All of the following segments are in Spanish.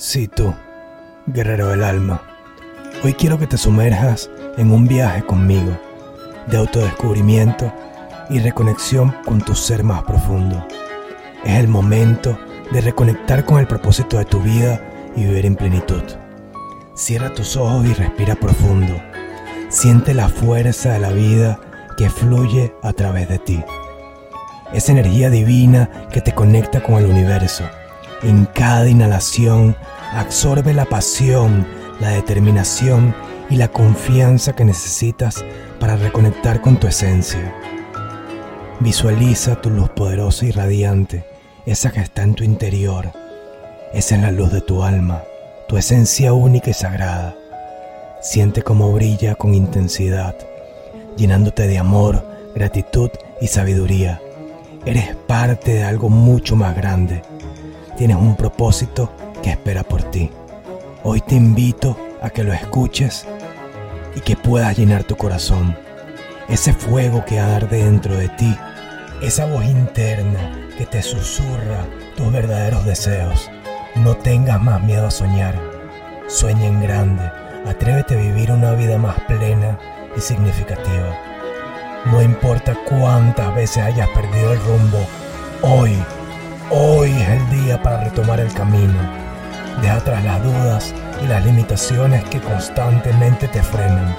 Sí, tú, guerrero del alma. Hoy quiero que te sumerjas en un viaje conmigo de autodescubrimiento y reconexión con tu ser más profundo. Es el momento de reconectar con el propósito de tu vida y vivir en plenitud. Cierra tus ojos y respira profundo. Siente la fuerza de la vida que fluye a través de ti. Esa energía divina que te conecta con el universo. En cada inhalación absorbe la pasión, la determinación y la confianza que necesitas para reconectar con tu esencia. Visualiza tu luz poderosa y radiante, esa que está en tu interior. Esa es la luz de tu alma, tu esencia única y sagrada. Siente cómo brilla con intensidad, llenándote de amor, gratitud y sabiduría. Eres parte de algo mucho más grande. Tienes un propósito espera por ti. Hoy te invito a que lo escuches y que puedas llenar tu corazón. Ese fuego que arde dentro de ti, esa voz interna que te susurra tus verdaderos deseos. No tengas más miedo a soñar. Sueña en grande. Atrévete a vivir una vida más plena y significativa. No importa cuántas veces hayas perdido el rumbo, hoy, hoy es el día para retomar el camino Deja atrás las dudas y las limitaciones que constantemente te frenan.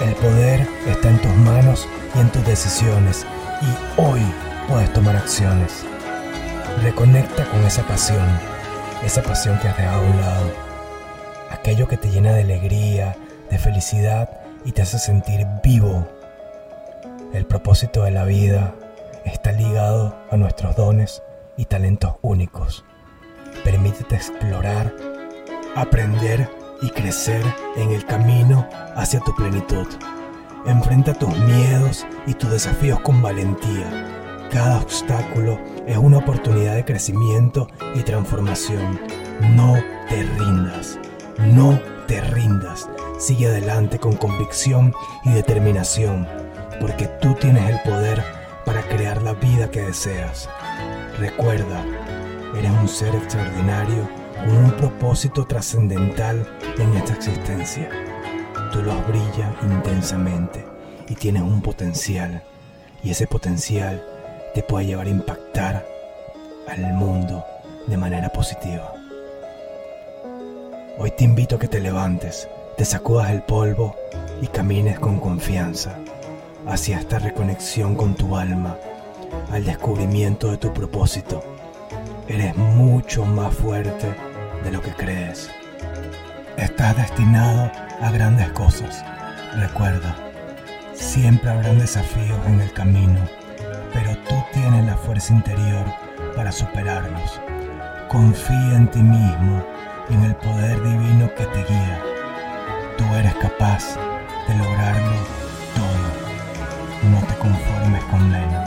El poder está en tus manos y en tus decisiones y hoy puedes tomar acciones. Reconecta con esa pasión, esa pasión que has dejado a un lado. Aquello que te llena de alegría, de felicidad y te hace sentir vivo. El propósito de la vida está ligado a nuestros dones y talentos únicos. Permítete explorar, aprender y crecer en el camino hacia tu plenitud. Enfrenta tus miedos y tus desafíos con valentía. Cada obstáculo es una oportunidad de crecimiento y transformación. No te rindas, no te rindas. Sigue adelante con convicción y determinación, porque tú tienes el poder para crear la vida que deseas. Recuerda, Eres un ser extraordinario con un propósito trascendental en esta existencia. Tu luz brilla intensamente y tienes un potencial. Y ese potencial te puede llevar a impactar al mundo de manera positiva. Hoy te invito a que te levantes, te sacudas el polvo y camines con confianza hacia esta reconexión con tu alma, al descubrimiento de tu propósito Eres mucho más fuerte de lo que crees. Estás destinado a grandes cosas. Recuerda, siempre habrán desafíos en el camino, pero tú tienes la fuerza interior para superarlos. Confía en ti mismo y en el poder divino que te guía. Tú eres capaz de lograrlo todo. No te conformes con menos.